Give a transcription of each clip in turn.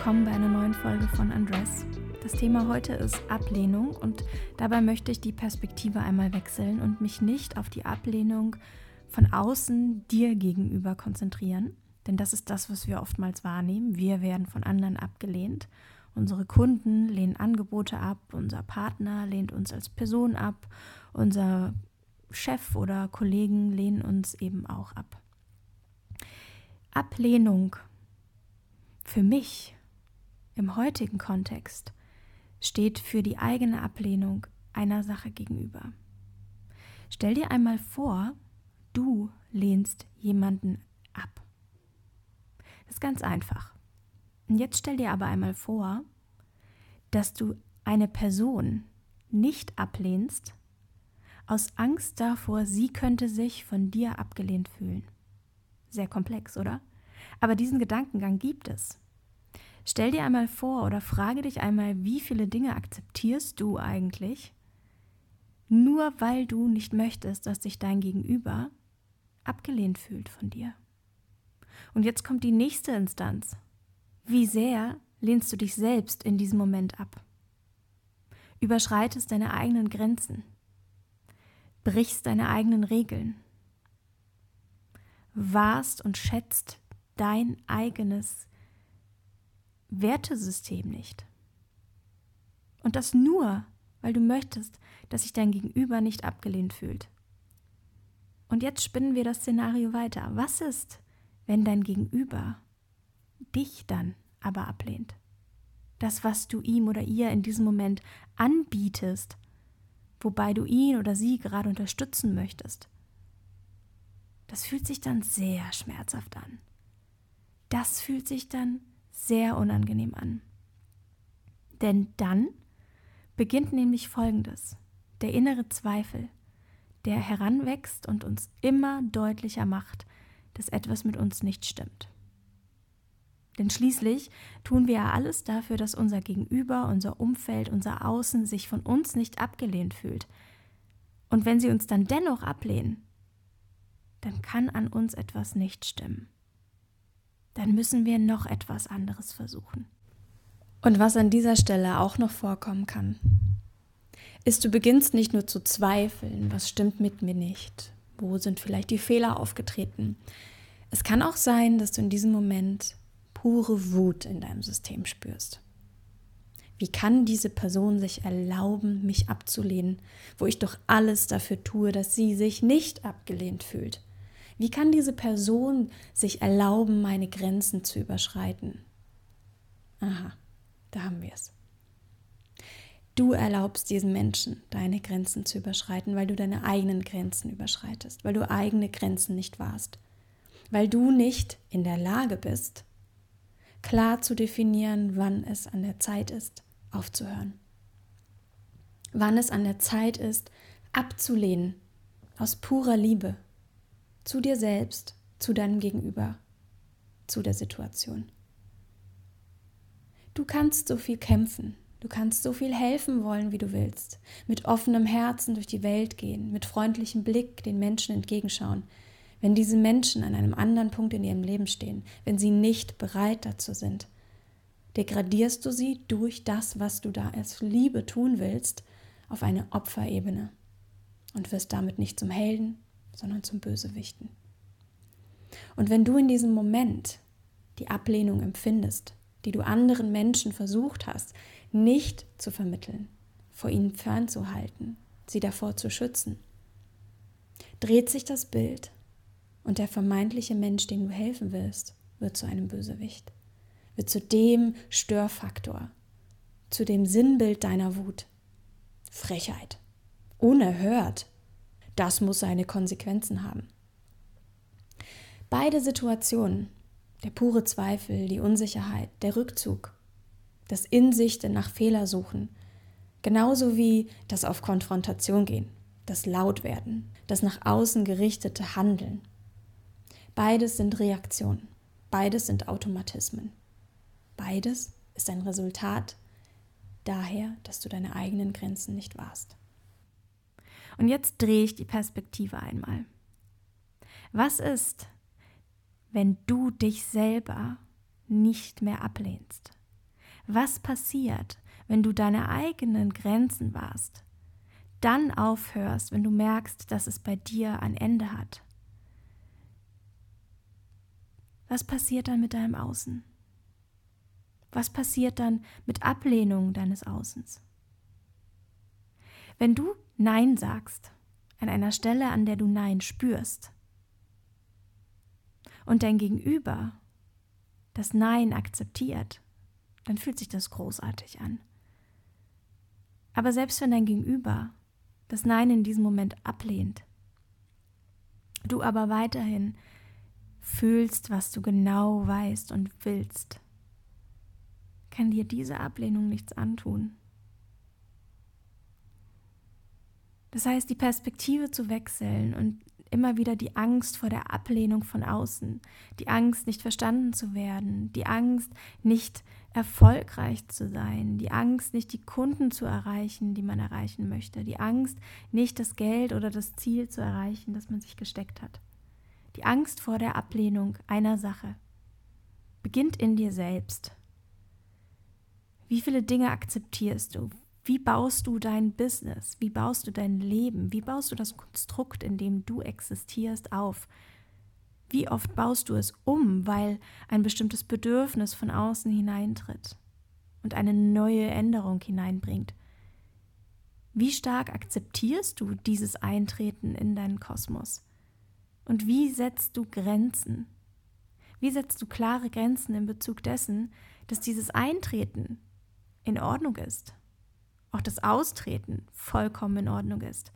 willkommen bei einer neuen Folge von Undress. Das Thema heute ist Ablehnung und dabei möchte ich die Perspektive einmal wechseln und mich nicht auf die Ablehnung von außen dir gegenüber konzentrieren, denn das ist das, was wir oftmals wahrnehmen. Wir werden von anderen abgelehnt. Unsere Kunden lehnen Angebote ab, unser Partner lehnt uns als Person ab, unser Chef oder Kollegen lehnen uns eben auch ab. Ablehnung für mich im heutigen Kontext steht für die eigene Ablehnung einer Sache gegenüber. Stell dir einmal vor, du lehnst jemanden ab. Das ist ganz einfach. Und jetzt stell dir aber einmal vor, dass du eine Person nicht ablehnst, aus Angst davor, sie könnte sich von dir abgelehnt fühlen. Sehr komplex, oder? Aber diesen Gedankengang gibt es. Stell dir einmal vor oder frage dich einmal, wie viele Dinge akzeptierst du eigentlich, nur weil du nicht möchtest, dass sich dein Gegenüber abgelehnt fühlt von dir. Und jetzt kommt die nächste Instanz. Wie sehr lehnst du dich selbst in diesem Moment ab? Überschreitest deine eigenen Grenzen? Brichst deine eigenen Regeln? Wahrst und schätzt dein eigenes Wertesystem nicht. Und das nur, weil du möchtest, dass sich dein Gegenüber nicht abgelehnt fühlt. Und jetzt spinnen wir das Szenario weiter. Was ist, wenn dein Gegenüber dich dann aber ablehnt? Das, was du ihm oder ihr in diesem Moment anbietest, wobei du ihn oder sie gerade unterstützen möchtest. Das fühlt sich dann sehr schmerzhaft an. Das fühlt sich dann sehr unangenehm an. Denn dann beginnt nämlich Folgendes. Der innere Zweifel, der heranwächst und uns immer deutlicher macht, dass etwas mit uns nicht stimmt. Denn schließlich tun wir ja alles dafür, dass unser Gegenüber, unser Umfeld, unser Außen sich von uns nicht abgelehnt fühlt. Und wenn sie uns dann dennoch ablehnen, dann kann an uns etwas nicht stimmen dann müssen wir noch etwas anderes versuchen. Und was an dieser Stelle auch noch vorkommen kann, ist, du beginnst nicht nur zu zweifeln, was stimmt mit mir nicht, wo sind vielleicht die Fehler aufgetreten. Es kann auch sein, dass du in diesem Moment pure Wut in deinem System spürst. Wie kann diese Person sich erlauben, mich abzulehnen, wo ich doch alles dafür tue, dass sie sich nicht abgelehnt fühlt? Wie kann diese Person sich erlauben, meine Grenzen zu überschreiten? Aha, da haben wir es. Du erlaubst diesen Menschen, deine Grenzen zu überschreiten, weil du deine eigenen Grenzen überschreitest, weil du eigene Grenzen nicht wahrst, weil du nicht in der Lage bist, klar zu definieren, wann es an der Zeit ist, aufzuhören. Wann es an der Zeit ist, abzulehnen, aus purer Liebe, zu dir selbst, zu deinem Gegenüber, zu der Situation. Du kannst so viel kämpfen, du kannst so viel helfen wollen, wie du willst, mit offenem Herzen durch die Welt gehen, mit freundlichem Blick den Menschen entgegenschauen. Wenn diese Menschen an einem anderen Punkt in ihrem Leben stehen, wenn sie nicht bereit dazu sind, degradierst du sie durch das, was du da als Liebe tun willst, auf eine Opferebene und wirst damit nicht zum Helden, sondern zum Bösewichten. Und wenn du in diesem Moment die Ablehnung empfindest, die du anderen Menschen versucht hast, nicht zu vermitteln, vor ihnen fernzuhalten, sie davor zu schützen, dreht sich das Bild und der vermeintliche Mensch, dem du helfen willst, wird zu einem Bösewicht, wird zu dem Störfaktor, zu dem Sinnbild deiner Wut. Frechheit, unerhört, das muss seine Konsequenzen haben. Beide Situationen, der pure Zweifel, die Unsicherheit, der Rückzug, das Insichten nach Fehlersuchen, genauso wie das auf Konfrontation gehen, das Lautwerden, das nach außen gerichtete Handeln. Beides sind Reaktionen, beides sind Automatismen. Beides ist ein Resultat daher, dass du deine eigenen Grenzen nicht wahrst. Und jetzt drehe ich die Perspektive einmal. Was ist, wenn du dich selber nicht mehr ablehnst? Was passiert, wenn du deine eigenen Grenzen warst? Dann aufhörst, wenn du merkst, dass es bei dir ein Ende hat. Was passiert dann mit deinem Außen? Was passiert dann mit Ablehnung deines Außens? Wenn du Nein sagst, an einer Stelle, an der du Nein spürst, und dein Gegenüber das Nein akzeptiert, dann fühlt sich das großartig an. Aber selbst wenn dein Gegenüber das Nein in diesem Moment ablehnt, du aber weiterhin fühlst, was du genau weißt und willst, kann dir diese Ablehnung nichts antun. Das heißt, die Perspektive zu wechseln und immer wieder die Angst vor der Ablehnung von außen, die Angst, nicht verstanden zu werden, die Angst, nicht erfolgreich zu sein, die Angst, nicht die Kunden zu erreichen, die man erreichen möchte, die Angst, nicht das Geld oder das Ziel zu erreichen, das man sich gesteckt hat. Die Angst vor der Ablehnung einer Sache beginnt in dir selbst. Wie viele Dinge akzeptierst du? Wie baust du dein Business? Wie baust du dein Leben? Wie baust du das Konstrukt, in dem du existierst, auf? Wie oft baust du es um, weil ein bestimmtes Bedürfnis von außen hineintritt und eine neue Änderung hineinbringt? Wie stark akzeptierst du dieses Eintreten in deinen Kosmos? Und wie setzt du Grenzen? Wie setzt du klare Grenzen in Bezug dessen, dass dieses Eintreten in Ordnung ist? Auch das Austreten vollkommen in Ordnung ist.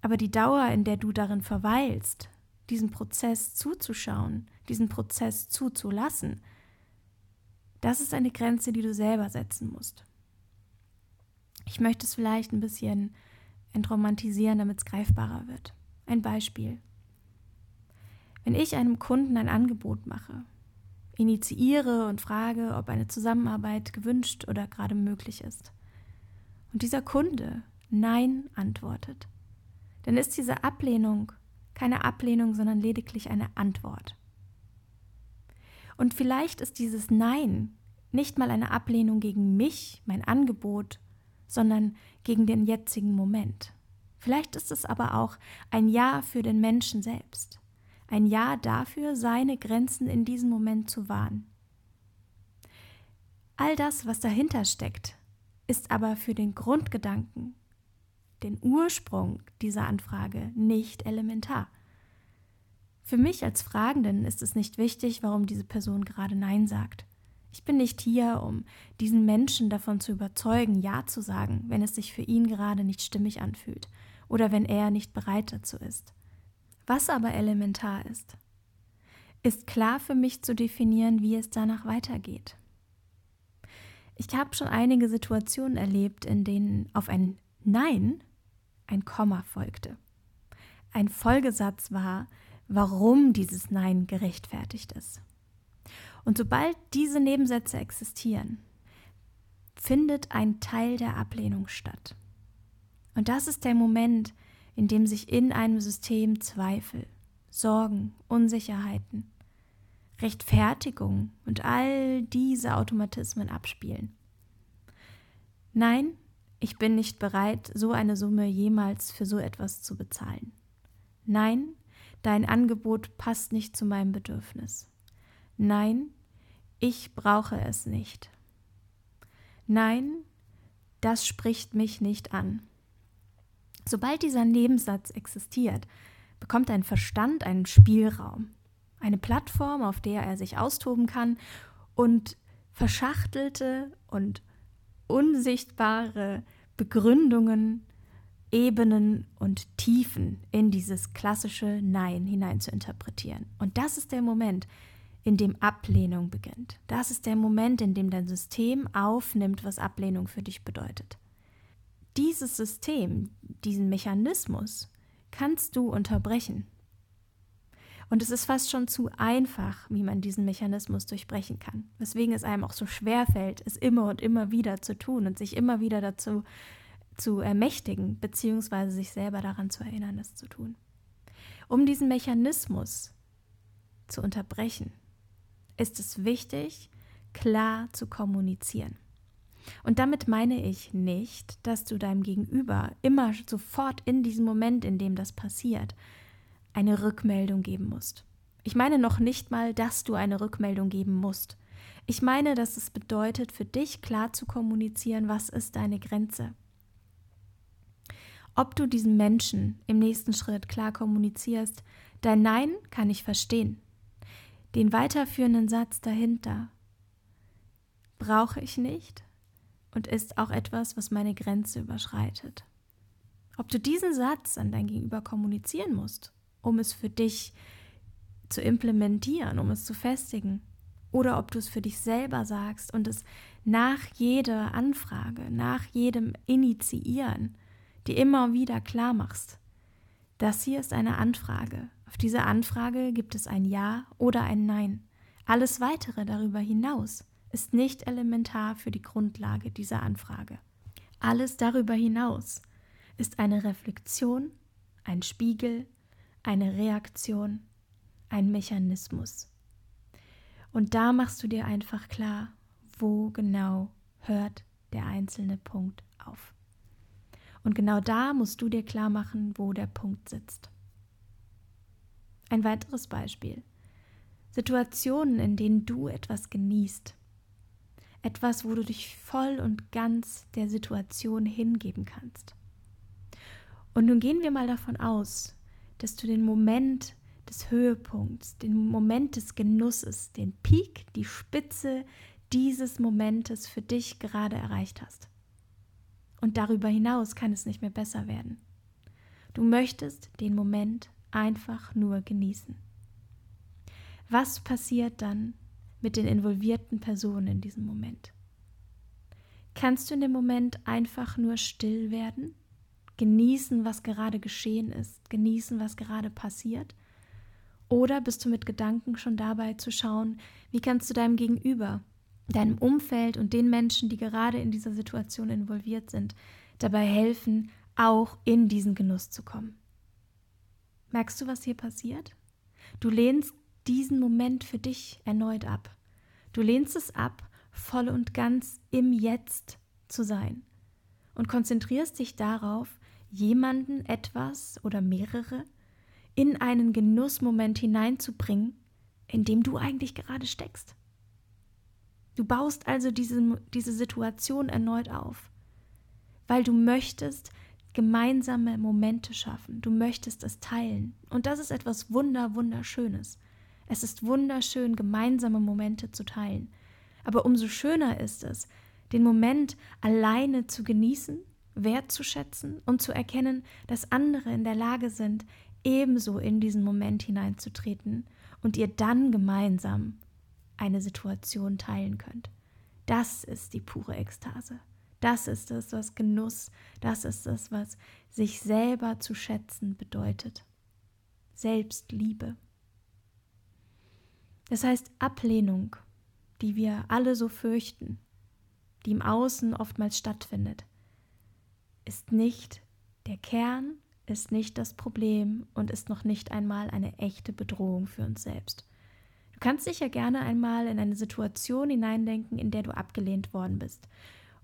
Aber die Dauer, in der du darin verweilst, diesen Prozess zuzuschauen, diesen Prozess zuzulassen, das ist eine Grenze, die du selber setzen musst. Ich möchte es vielleicht ein bisschen entromantisieren, damit es greifbarer wird. Ein Beispiel. Wenn ich einem Kunden ein Angebot mache, initiiere und frage, ob eine Zusammenarbeit gewünscht oder gerade möglich ist, und dieser Kunde Nein antwortet, dann ist diese Ablehnung keine Ablehnung, sondern lediglich eine Antwort. Und vielleicht ist dieses Nein nicht mal eine Ablehnung gegen mich, mein Angebot, sondern gegen den jetzigen Moment. Vielleicht ist es aber auch ein Ja für den Menschen selbst ein Ja dafür, seine Grenzen in diesem Moment zu wahren. All das, was dahinter steckt, ist aber für den Grundgedanken, den Ursprung dieser Anfrage nicht elementar. Für mich als Fragenden ist es nicht wichtig, warum diese Person gerade Nein sagt. Ich bin nicht hier, um diesen Menschen davon zu überzeugen, Ja zu sagen, wenn es sich für ihn gerade nicht stimmig anfühlt oder wenn er nicht bereit dazu ist. Was aber elementar ist, ist klar für mich zu definieren, wie es danach weitergeht. Ich habe schon einige Situationen erlebt, in denen auf ein Nein ein Komma folgte. Ein Folgesatz war, warum dieses Nein gerechtfertigt ist. Und sobald diese Nebensätze existieren, findet ein Teil der Ablehnung statt. Und das ist der Moment, in dem sich in einem System Zweifel, Sorgen, Unsicherheiten, Rechtfertigung und all diese Automatismen abspielen. Nein, ich bin nicht bereit, so eine Summe jemals für so etwas zu bezahlen. Nein, dein Angebot passt nicht zu meinem Bedürfnis. Nein, ich brauche es nicht. Nein, das spricht mich nicht an. Sobald dieser Nebensatz existiert, bekommt dein Verstand einen Spielraum, eine Plattform, auf der er sich austoben kann und verschachtelte und unsichtbare Begründungen, Ebenen und Tiefen in dieses klassische Nein hinein zu interpretieren. Und das ist der Moment, in dem Ablehnung beginnt. Das ist der Moment, in dem dein System aufnimmt, was Ablehnung für dich bedeutet. Dieses System, diesen Mechanismus kannst du unterbrechen. Und es ist fast schon zu einfach, wie man diesen Mechanismus durchbrechen kann. Weswegen es einem auch so schwer fällt, es immer und immer wieder zu tun und sich immer wieder dazu zu ermächtigen, beziehungsweise sich selber daran zu erinnern, es zu tun. Um diesen Mechanismus zu unterbrechen, ist es wichtig, klar zu kommunizieren. Und damit meine ich nicht, dass du deinem Gegenüber immer sofort in diesem Moment, in dem das passiert, eine Rückmeldung geben musst. Ich meine noch nicht mal, dass du eine Rückmeldung geben musst. Ich meine, dass es bedeutet, für dich klar zu kommunizieren, was ist deine Grenze. Ob du diesem Menschen im nächsten Schritt klar kommunizierst, dein Nein kann ich verstehen. Den weiterführenden Satz dahinter brauche ich nicht und ist auch etwas, was meine Grenze überschreitet. Ob du diesen Satz an dein Gegenüber kommunizieren musst, um es für dich zu implementieren, um es zu festigen, oder ob du es für dich selber sagst und es nach jeder Anfrage, nach jedem Initiieren dir immer wieder klar machst. Das hier ist eine Anfrage. Auf diese Anfrage gibt es ein Ja oder ein Nein. Alles weitere darüber hinaus ist nicht elementar für die Grundlage dieser Anfrage. Alles darüber hinaus ist eine Reflexion, ein Spiegel, eine Reaktion, ein Mechanismus. Und da machst du dir einfach klar, wo genau hört der einzelne Punkt auf. Und genau da musst du dir klar machen, wo der Punkt sitzt. Ein weiteres Beispiel. Situationen, in denen du etwas genießt, etwas, wo du dich voll und ganz der Situation hingeben kannst. Und nun gehen wir mal davon aus, dass du den Moment des Höhepunkts, den Moment des Genusses, den Peak, die Spitze dieses Momentes für dich gerade erreicht hast. Und darüber hinaus kann es nicht mehr besser werden. Du möchtest den Moment einfach nur genießen. Was passiert dann, mit den involvierten Personen in diesem Moment. Kannst du in dem Moment einfach nur still werden, genießen, was gerade geschehen ist, genießen, was gerade passiert? Oder bist du mit Gedanken schon dabei zu schauen, wie kannst du deinem Gegenüber, deinem Umfeld und den Menschen, die gerade in dieser Situation involviert sind, dabei helfen, auch in diesen Genuss zu kommen? Merkst du, was hier passiert? Du lehnst diesen Moment für dich erneut ab. Du lehnst es ab, voll und ganz im Jetzt zu sein und konzentrierst dich darauf, jemanden, etwas oder mehrere in einen Genussmoment hineinzubringen, in dem du eigentlich gerade steckst. Du baust also diese, diese Situation erneut auf, weil du möchtest gemeinsame Momente schaffen, du möchtest es teilen. Und das ist etwas Wunder, Wunderschönes. Es ist wunderschön, gemeinsame Momente zu teilen. Aber umso schöner ist es, den Moment alleine zu genießen, wertzuschätzen und zu erkennen, dass andere in der Lage sind, ebenso in diesen Moment hineinzutreten und ihr dann gemeinsam eine Situation teilen könnt. Das ist die pure Ekstase. Das ist es, was Genuss, das ist es, was sich selber zu schätzen bedeutet. Selbstliebe. Das heißt Ablehnung, die wir alle so fürchten, die im Außen oftmals stattfindet, ist nicht der Kern, ist nicht das Problem und ist noch nicht einmal eine echte Bedrohung für uns selbst. Du kannst dich ja gerne einmal in eine Situation hineindenken, in der du abgelehnt worden bist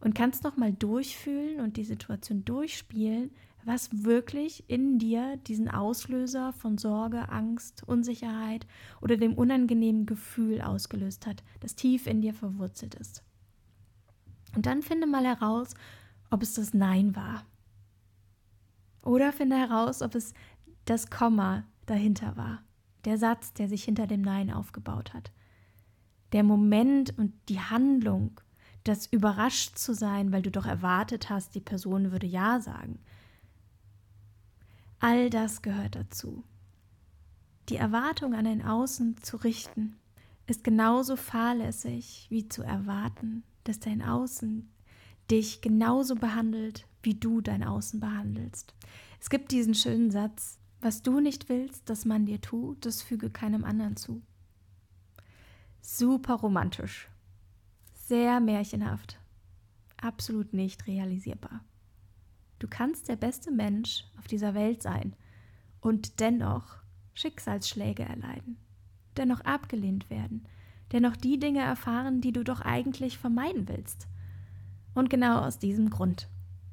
und kannst noch mal durchfühlen und die Situation durchspielen, was wirklich in dir diesen Auslöser von Sorge, Angst, Unsicherheit oder dem unangenehmen Gefühl ausgelöst hat, das tief in dir verwurzelt ist. Und dann finde mal heraus, ob es das Nein war. Oder finde heraus, ob es das Komma dahinter war. Der Satz, der sich hinter dem Nein aufgebaut hat. Der Moment und die Handlung, das überrascht zu sein, weil du doch erwartet hast, die Person würde Ja sagen. All das gehört dazu. Die Erwartung an ein Außen zu richten, ist genauso fahrlässig wie zu erwarten, dass dein Außen dich genauso behandelt, wie du dein Außen behandelst. Es gibt diesen schönen Satz, was du nicht willst, dass man dir tut, das füge keinem anderen zu. Super romantisch, sehr märchenhaft, absolut nicht realisierbar. Du kannst der beste Mensch auf dieser Welt sein und dennoch Schicksalsschläge erleiden, dennoch abgelehnt werden, dennoch die Dinge erfahren, die du doch eigentlich vermeiden willst. Und genau aus diesem Grund,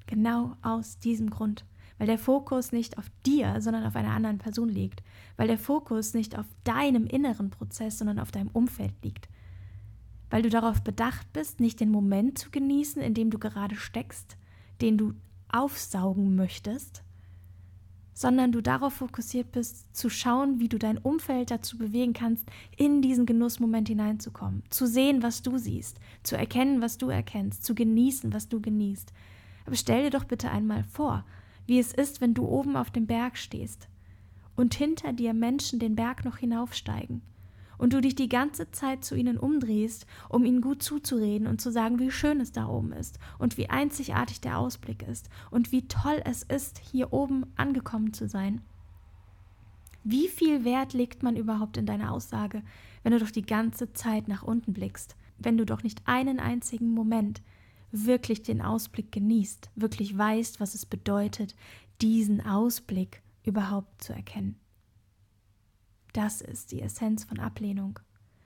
genau aus diesem Grund, weil der Fokus nicht auf dir, sondern auf einer anderen Person liegt, weil der Fokus nicht auf deinem inneren Prozess, sondern auf deinem Umfeld liegt, weil du darauf bedacht bist, nicht den Moment zu genießen, in dem du gerade steckst, den du aufsaugen möchtest, sondern du darauf fokussiert bist, zu schauen, wie du dein Umfeld dazu bewegen kannst, in diesen Genussmoment hineinzukommen, zu sehen, was du siehst, zu erkennen, was du erkennst, zu genießen, was du genießt. Aber stell dir doch bitte einmal vor, wie es ist, wenn du oben auf dem Berg stehst und hinter dir Menschen den Berg noch hinaufsteigen und du dich die ganze Zeit zu ihnen umdrehst, um ihnen gut zuzureden und zu sagen, wie schön es da oben ist und wie einzigartig der Ausblick ist und wie toll es ist, hier oben angekommen zu sein. Wie viel Wert legt man überhaupt in deine Aussage, wenn du doch die ganze Zeit nach unten blickst, wenn du doch nicht einen einzigen Moment wirklich den Ausblick genießt, wirklich weißt, was es bedeutet, diesen Ausblick überhaupt zu erkennen. Das ist die Essenz von Ablehnung.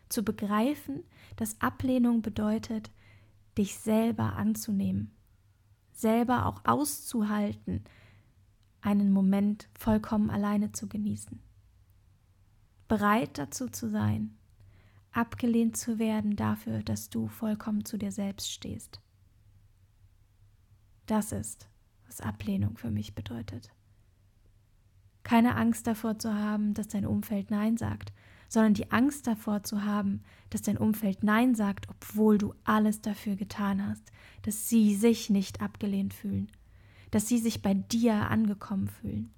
Zu begreifen, dass Ablehnung bedeutet, dich selber anzunehmen, selber auch auszuhalten, einen Moment vollkommen alleine zu genießen. Bereit dazu zu sein, abgelehnt zu werden dafür, dass du vollkommen zu dir selbst stehst. Das ist, was Ablehnung für mich bedeutet. Keine Angst davor zu haben, dass dein Umfeld Nein sagt, sondern die Angst davor zu haben, dass dein Umfeld Nein sagt, obwohl du alles dafür getan hast, dass sie sich nicht abgelehnt fühlen, dass sie sich bei dir angekommen fühlen,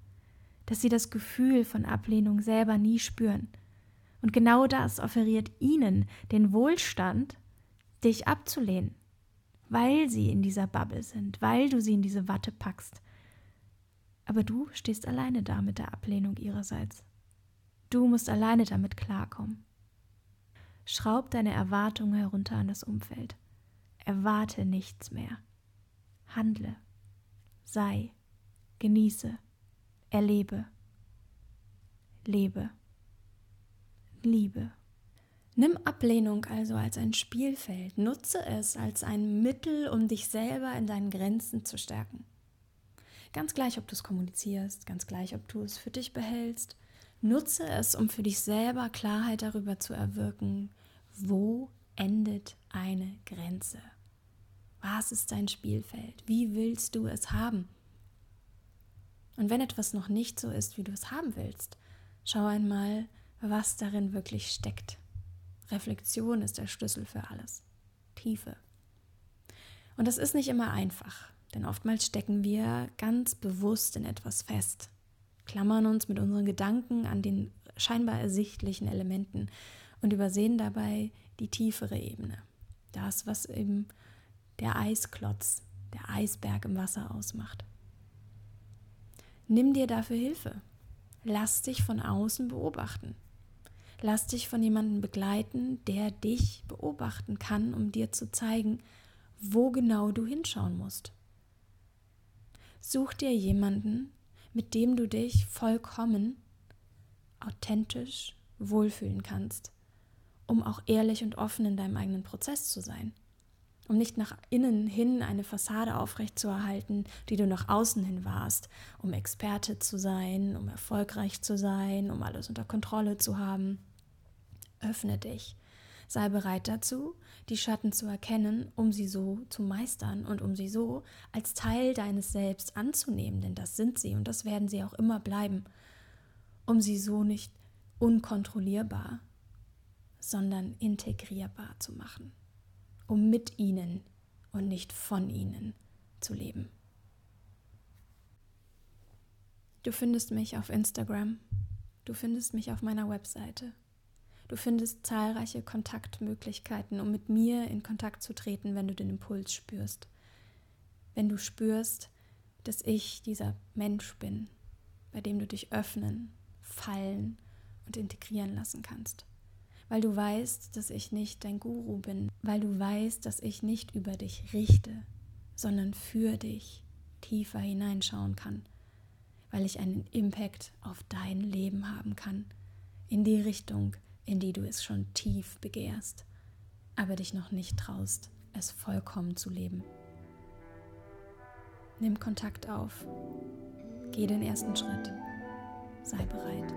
dass sie das Gefühl von Ablehnung selber nie spüren. Und genau das offeriert ihnen den Wohlstand, dich abzulehnen, weil sie in dieser Bubble sind, weil du sie in diese Watte packst aber du stehst alleine da mit der Ablehnung ihrerseits. Du musst alleine damit klarkommen. Schraub deine Erwartungen herunter an das Umfeld. Erwarte nichts mehr. Handle, sei, genieße, erlebe, lebe, liebe. Nimm Ablehnung also als ein Spielfeld, nutze es als ein Mittel, um dich selber in deinen Grenzen zu stärken. Ganz gleich, ob du es kommunizierst, ganz gleich, ob du es für dich behältst. Nutze es, um für dich selber Klarheit darüber zu erwirken, wo endet eine Grenze. Was ist dein Spielfeld? Wie willst du es haben? Und wenn etwas noch nicht so ist, wie du es haben willst, schau einmal, was darin wirklich steckt. Reflexion ist der Schlüssel für alles. Tiefe. Und das ist nicht immer einfach. Denn oftmals stecken wir ganz bewusst in etwas fest, klammern uns mit unseren Gedanken an den scheinbar ersichtlichen Elementen und übersehen dabei die tiefere Ebene. Das, was eben der Eisklotz, der Eisberg im Wasser ausmacht. Nimm dir dafür Hilfe. Lass dich von außen beobachten. Lass dich von jemandem begleiten, der dich beobachten kann, um dir zu zeigen, wo genau du hinschauen musst. Such dir jemanden, mit dem du dich vollkommen, authentisch wohlfühlen kannst, um auch ehrlich und offen in deinem eigenen Prozess zu sein. Um nicht nach innen hin eine Fassade aufrechtzuerhalten, die du nach außen hin warst, um Experte zu sein, um erfolgreich zu sein, um alles unter Kontrolle zu haben. Öffne dich Sei bereit dazu, die Schatten zu erkennen, um sie so zu meistern und um sie so als Teil deines Selbst anzunehmen, denn das sind sie und das werden sie auch immer bleiben, um sie so nicht unkontrollierbar, sondern integrierbar zu machen, um mit ihnen und nicht von ihnen zu leben. Du findest mich auf Instagram, du findest mich auf meiner Webseite Du findest zahlreiche Kontaktmöglichkeiten, um mit mir in Kontakt zu treten, wenn du den Impuls spürst. Wenn du spürst, dass ich dieser Mensch bin, bei dem du dich öffnen, fallen und integrieren lassen kannst. Weil du weißt, dass ich nicht dein Guru bin, weil du weißt, dass ich nicht über dich richte, sondern für dich tiefer hineinschauen kann, weil ich einen Impact auf dein Leben haben kann, in die Richtung, in die du es schon tief begehrst, aber dich noch nicht traust, es vollkommen zu leben. Nimm Kontakt auf, geh den ersten Schritt, sei bereit.